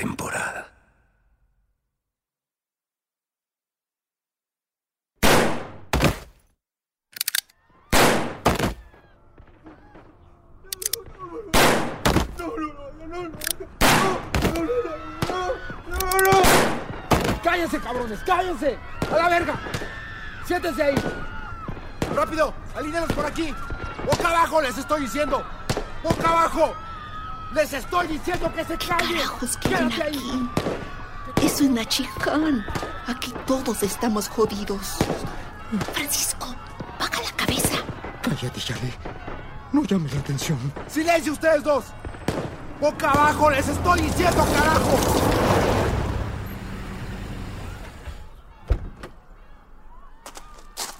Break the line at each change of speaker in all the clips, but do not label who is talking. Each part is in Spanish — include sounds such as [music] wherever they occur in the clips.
temporada.
¡Cállense, cabrones! ¡Cállense! ¡A la verga! ¡Siéntense ahí!
¡Rápido! ¡Alínealos por aquí! ¡Boca abajo, les estoy diciendo! ¡Boca abajo! ¡Les estoy diciendo que se callen!
Carajos, ¿qué ven
¡Quédate ahí!
aquí? Es una chicán. Aquí todos estamos jodidos. Francisco, baja la cabeza.
Cállate, Charlie. No llames la atención.
¡Silencio ustedes dos! ¡Boca abajo, les estoy diciendo, carajo!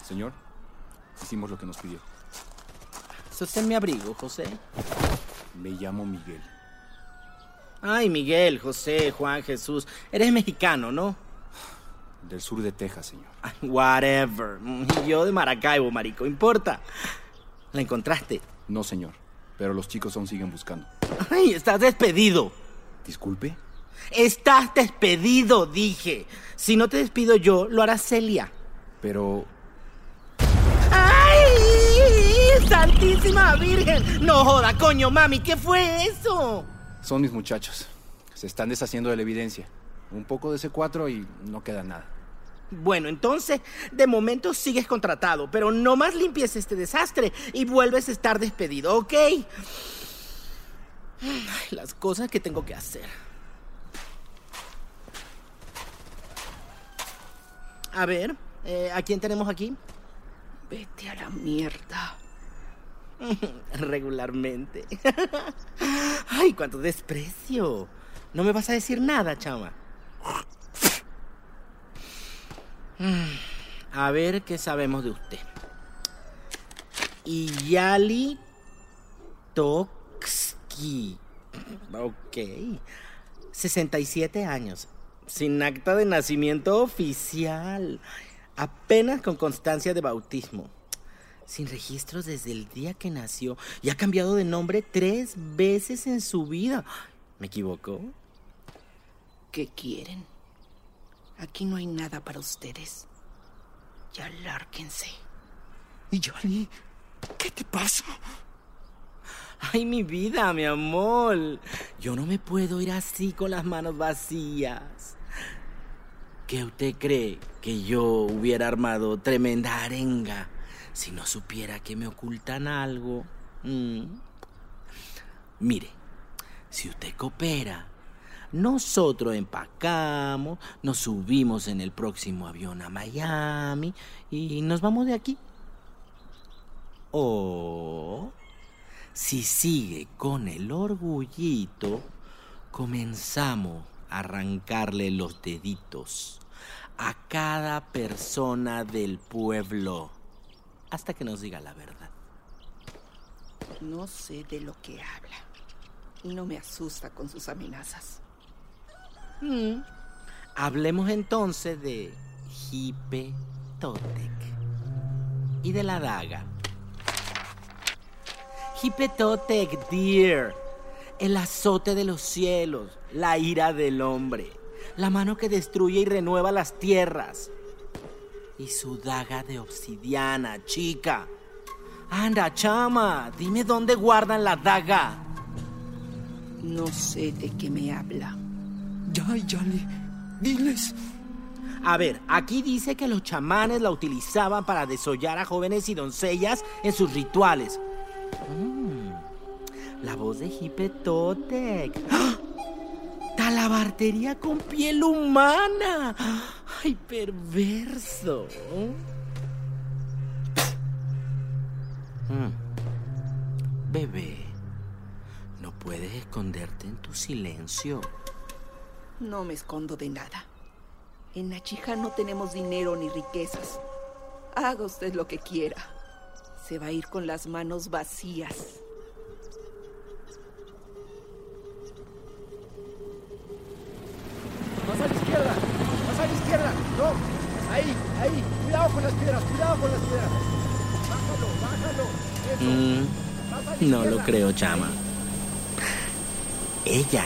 Señor, hicimos lo que nos pidió.
Sostén mi abrigo, José.
Me llamo Miguel.
Ay, Miguel, José, Juan, Jesús. Eres mexicano, ¿no?
Del sur de Texas, señor.
Ay, whatever. Y yo de Maracaibo, marico. ¿Importa? ¿La encontraste?
No, señor. Pero los chicos aún siguen buscando.
Ay, estás despedido.
Disculpe.
Estás despedido, dije. Si no te despido yo, lo hará Celia.
Pero
¡Santísima Virgen! No joda, coño, mami, ¿qué fue eso?
son mis muchachos. Se están deshaciendo de la evidencia. Un poco de C4 y no queda nada.
Bueno, entonces, de momento sigues contratado, pero no más limpies este desastre y vuelves a estar despedido, ¿ok? Ay, las cosas que tengo que hacer. A ver, eh, ¿a quién tenemos aquí?
Vete a la mierda. [laughs]
Regularmente. [laughs] Ay, cuánto desprecio. No me vas a decir nada, chama. [sighs] A ver qué sabemos de usted. Iyali Toksky. [clears throat] Ok. 67 años. Sin acta de nacimiento oficial. Apenas con constancia de bautismo. Sin registros desde el día que nació. Y ha cambiado de nombre tres veces en su vida. ¿Me equivocó?
¿Qué quieren? Aquí no hay nada para ustedes. Ya lárguense.
¿Y Johnny? ¿Qué te pasa?
Ay, mi vida, mi amor. Yo no me puedo ir así con las manos vacías. ¿Qué usted cree que yo hubiera armado tremenda arenga si no supiera que me ocultan algo? ¿Mm? Mire, si usted coopera, nosotros empacamos, nos subimos en el próximo avión a Miami y nos vamos de aquí. O si sigue con el orgullito, comenzamos a arrancarle los deditos a cada persona del pueblo hasta que nos diga la verdad.
No sé de lo que habla y no me asusta con sus amenazas.
Mm. Hablemos entonces de Hipe Totec y de la daga. Hipe Totec, dear, el azote de los cielos, la ira del hombre, la mano que destruye y renueva las tierras. Y su daga de obsidiana, chica. Anda, chama, dime dónde guardan la daga.
No sé de qué me habla.
Ya, Yali, diles.
A ver, aquí dice que los chamanes la utilizaban para desollar a jóvenes y doncellas en sus rituales. Mm, la voz de Hipetotec. ¡Ah! Talabartería con piel humana. ¡Ay, perverso! Mm. Bebé, no puedes esconderte en tu silencio.
No me escondo de nada. En Nachija no tenemos dinero ni riquezas. Haga usted lo que quiera. Se va a ir con las manos vacías.
Más a la izquierda, más a la izquierda. No, ahí, ahí. Cuidado con las piedras, cuidado con las piedras. Bájalo, bájalo. Eso.
Mm,
Más a la
no lo creo, chama. Ella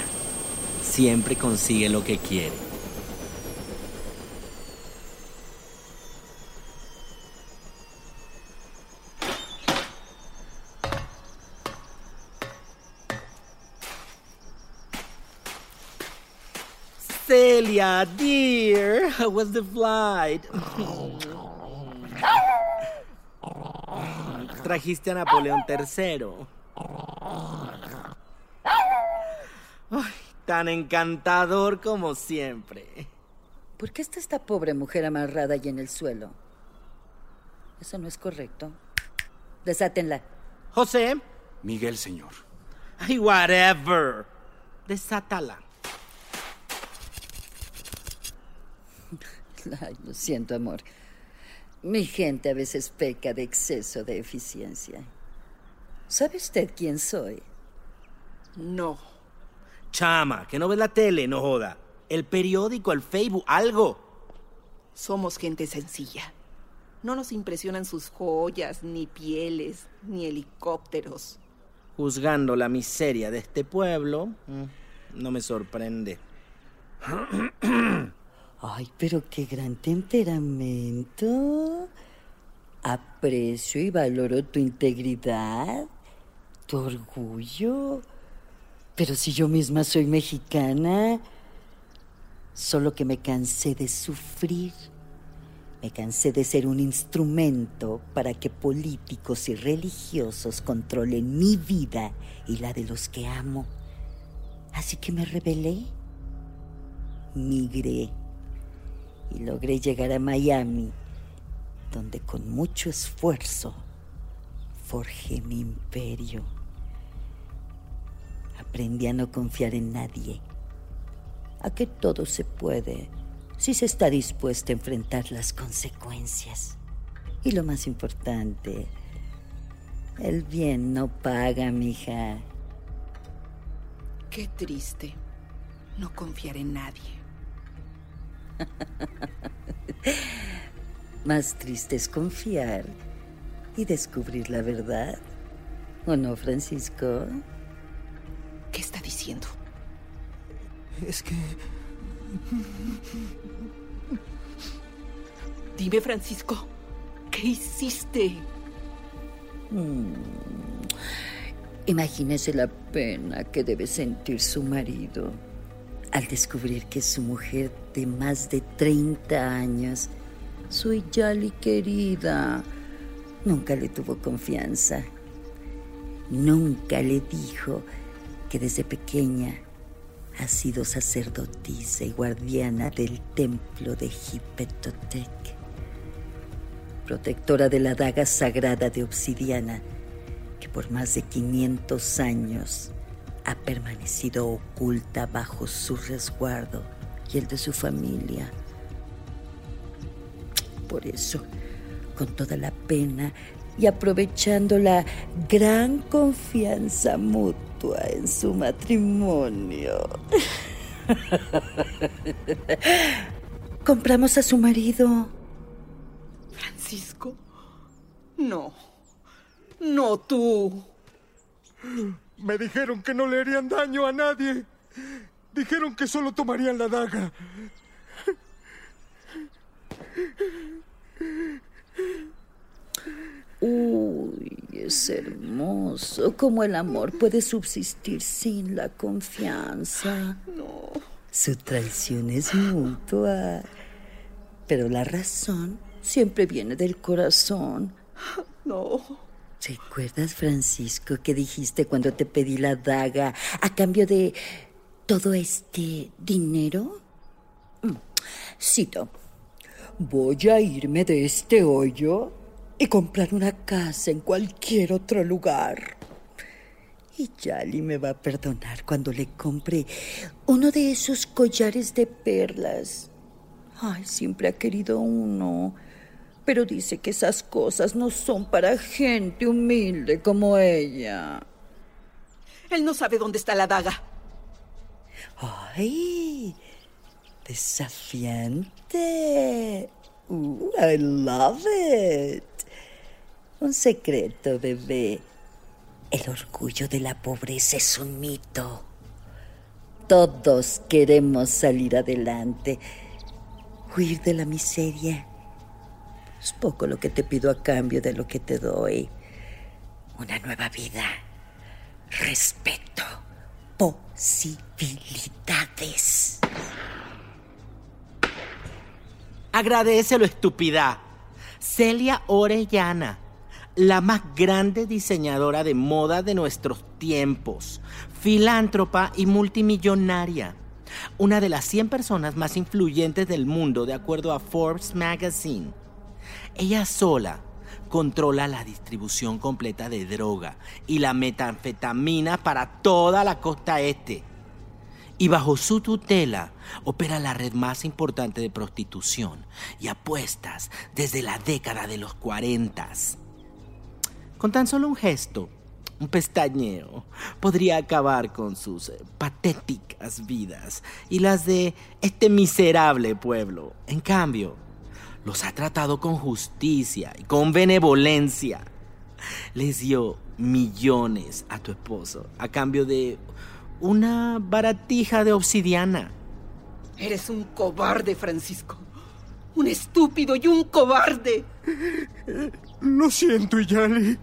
siempre consigue lo que quiere. Celia, dear, how was the flight? Trajiste a Napoleón III. Ay, tan encantador como siempre.
¿Por qué está esta pobre mujer amarrada y en el suelo? Eso no es correcto. Desátenla.
José.
Miguel, señor.
Ay, whatever. Desátala.
Ay, lo siento, amor. Mi gente a veces peca de exceso de eficiencia. ¿Sabe usted quién soy?
No.
Chama, que no ves la tele, no joda. El periódico, el Facebook, algo.
Somos gente sencilla. No nos impresionan sus joyas, ni pieles, ni helicópteros.
Juzgando la miseria de este pueblo, mm, no me sorprende. [clears throat]
Ay, pero qué gran temperamento. Aprecio y valoro tu integridad, tu orgullo. Pero si yo misma soy mexicana, solo que me cansé de sufrir. Me cansé de ser un instrumento para que políticos y religiosos controlen mi vida y la de los que amo. Así que me rebelé, migré y logré llegar a Miami, donde con mucho esfuerzo forjé mi imperio. Aprendí a no confiar en nadie, a que todo se puede si se está dispuesto a enfrentar las consecuencias. Y lo más importante, el bien no paga, mija.
Qué triste. No confiar en nadie. [laughs]
Más triste es confiar y descubrir la verdad. ¿O no, Francisco?
¿Qué está diciendo?
Es que
Dime, Francisco, ¿qué hiciste?
Mm. Imagínese la pena que debe sentir su marido al descubrir que su mujer de más de 30 años, su Yali querida, nunca le tuvo confianza. Nunca le dijo que desde pequeña ha sido sacerdotisa y guardiana del templo de Hipetotec, protectora de la daga sagrada de obsidiana que por más de 500 años ha permanecido oculta bajo su resguardo y el de su familia. Por eso, con toda la pena y aprovechando la gran confianza mutua en su matrimonio, [laughs] compramos a su marido.
Francisco, no, no tú.
Me dijeron que no le harían daño a nadie. Dijeron que solo tomarían la daga.
Uy, es hermoso cómo el amor puede subsistir sin la confianza.
No.
Su traición es mutua, pero la razón siempre viene del corazón.
No.
¿Recuerdas, Francisco, que dijiste cuando te pedí la daga a cambio de todo este dinero? Mm, Cito, voy a irme de este hoyo y comprar una casa en cualquier otro lugar. Y Yali me va a perdonar cuando le compre uno de esos collares de perlas. Ay, siempre ha querido uno. Pero dice que esas cosas no son para gente humilde como ella.
Él no sabe dónde está la daga.
¡Ay! Desafiante. Ooh, I love it. Un secreto, bebé. El orgullo de la pobreza es un mito. Todos queremos salir adelante, huir de la miseria. Es poco lo que te pido a cambio de lo que te doy. Una nueva vida, respeto, posibilidades.
Agradecelo, estúpida. Celia Orellana, la más grande diseñadora de moda de nuestros tiempos, filántropa y multimillonaria. Una de las 100 personas más influyentes del mundo, de acuerdo a Forbes Magazine. Ella sola controla la distribución completa de droga y la metanfetamina para toda la costa este. Y bajo su tutela opera la red más importante de prostitución y apuestas desde la década de los 40. Con tan solo un gesto, un pestañeo, podría acabar con sus patéticas vidas y las de este miserable pueblo. En cambio, los ha tratado con justicia y con benevolencia. Les dio millones a tu esposo a cambio de una baratija de obsidiana.
Eres un cobarde, Francisco. Un estúpido y un cobarde.
Lo siento, Yali.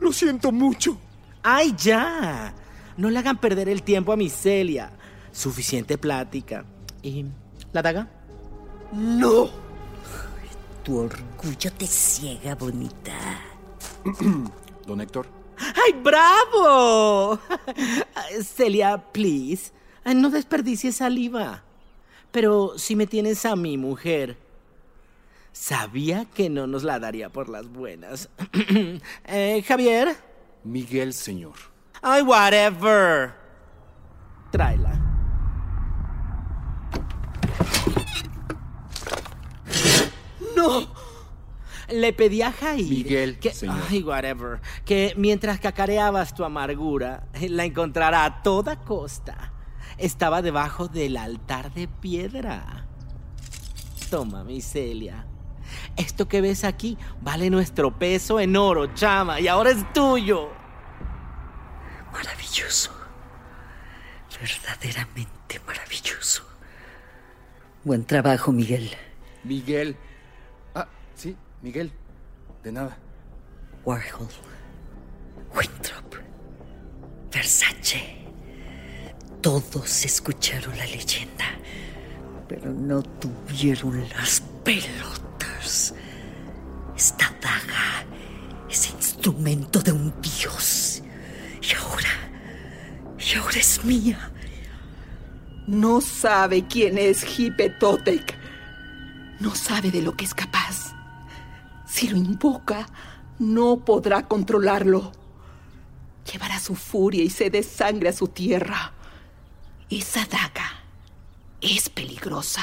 Lo siento mucho.
¡Ay, ya! No le hagan perder el tiempo a mi Celia. Suficiente plática. ¿Y la daga?
No.
Tu orgullo te ciega, bonita. [clears throat]
Don Héctor.
¡Ay, bravo! [laughs] Celia, please. No desperdicies saliva. Pero si me tienes a mi mujer, sabía que no nos la daría por las buenas. [clears throat] Eh, Javier.
Miguel, señor.
Ay, whatever. Tráela.
¡No!
Le pedí a Jair
Miguel,
que,
señor.
ay, whatever, que mientras cacareabas tu amargura, la encontrara a toda costa. Estaba debajo del altar de piedra. Toma, mi Celia. Esto que ves aquí vale nuestro peso en oro, chama, y ahora es tuyo.
Maravilloso. Verdaderamente maravilloso. Buen trabajo, Miguel.
Miguel. Sí, Miguel. De nada.
Warhol. Winthrop. Versace. Todos escucharon la leyenda, pero no tuvieron las pelotas. Esta daga es instrumento de un dios. Y ahora Y ahora es mía.
No sabe quién es Hipetotec. No sabe de lo que es capaz. Si lo invoca, no podrá controlarlo. Llevará su furia y sed de sangre a su tierra. Esa daga es peligrosa.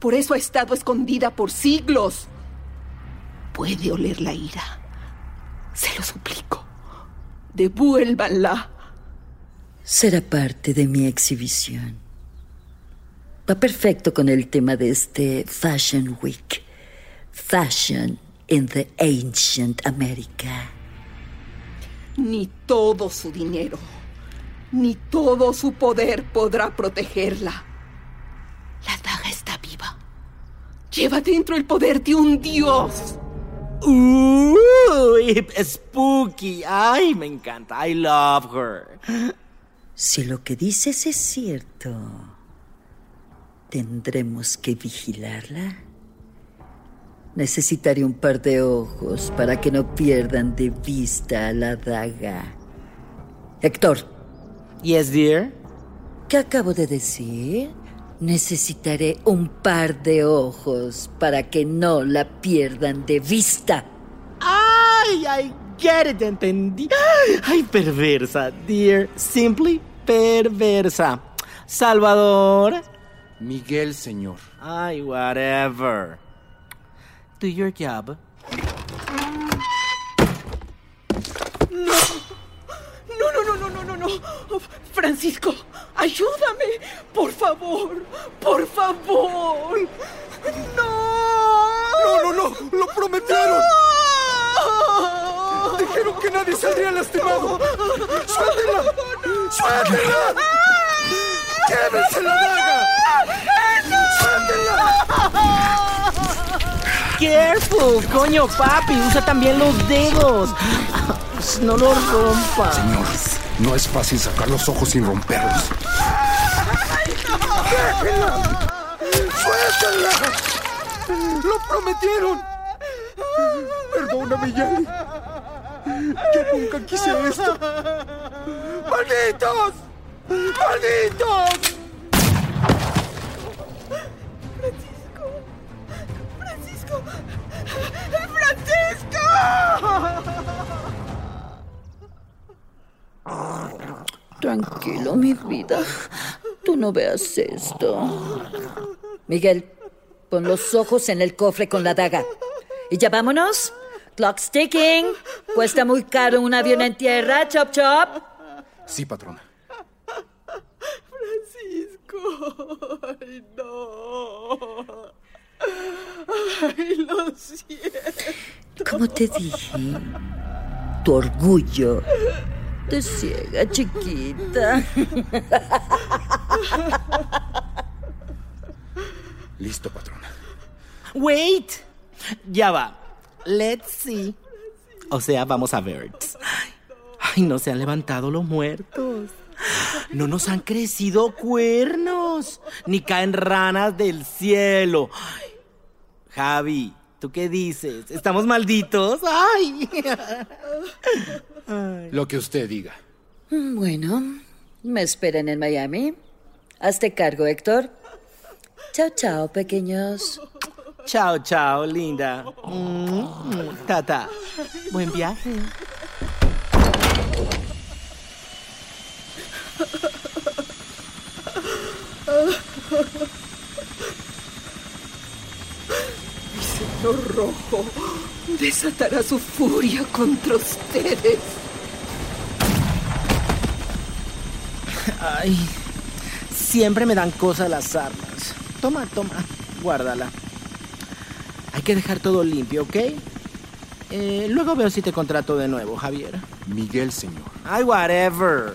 Por eso ha estado escondida por siglos. Puede oler la ira. Se lo suplico. Devuélvanla.
Será parte de mi exhibición. Va perfecto con el tema de este Fashion Week. Fashion in the Ancient America.
Ni todo su dinero, ni todo su poder podrá protegerla. La daga está viva. Lleva dentro el poder de un dios.
Uy, spooky. Ay, me encanta. I love her.
Si lo que dices es cierto, tendremos que vigilarla. Necesitaré un par de ojos para que no pierdan de vista a la daga. Héctor.
Yes, dear.
¿Qué acabo de decir? Necesitaré un par de ojos para que no la pierdan de vista.
Ay, I get it, entendí. Ay, perversa, dear. Simply perversa. Salvador.
Miguel, señor.
Ay, whatever. Do your job.
No, no, no, no, no, no, no. Francisco, ayúdame. Por favor, por favor. No.
No, no, no. Lo prometieron. Dijeron que nadie saldría lastimado. ¡Suéltela! ¡Suéltela! ¡Llévense la daga! ¡Suéltela!
Careful, coño, papi. Usa también los dedos. No los rompas.
Señor, no es fácil sacar los ojos sin romperlos.
¡Déjenla! ¡Suéltala! ¡Lo prometieron! Perdóname, Yali. Yo nunca quise esto. ¡Malditos! ¡Malditos!
Francisco. Francisco.
Tranquilo, mi vida. Tú no veas esto. Miguel, pon los ojos en el cofre con la daga. Y ya vámonos. Clock's ticking. Cuesta muy caro un avión en tierra, chop chop.
Sí, patrona.
Francisco. Ay, no. Ay, lo siento.
Como te dije, tu orgullo te ciega, chiquita.
Listo, patrona.
Wait. Ya va. Let's see. O sea, vamos a ver. Ay, no se han levantado los muertos. No nos han crecido cuernos. Ni caen ranas del cielo. Ay, Javi, ¿tú qué dices? ¿Estamos malditos? Ay. [laughs]
Lo que usted diga.
Bueno, me esperan en Miami. Hazte cargo, Héctor. Chao, chao, pequeños.
Chao, chao, linda. Mm, Tata, buen viaje. [laughs]
Rojo desatará su furia contra ustedes.
Ay, siempre me dan cosas las armas. Toma, toma, guárdala. Hay que dejar todo limpio, ¿ok? Eh, luego veo si te contrato de nuevo, Javier.
Miguel, señor.
Ay, whatever.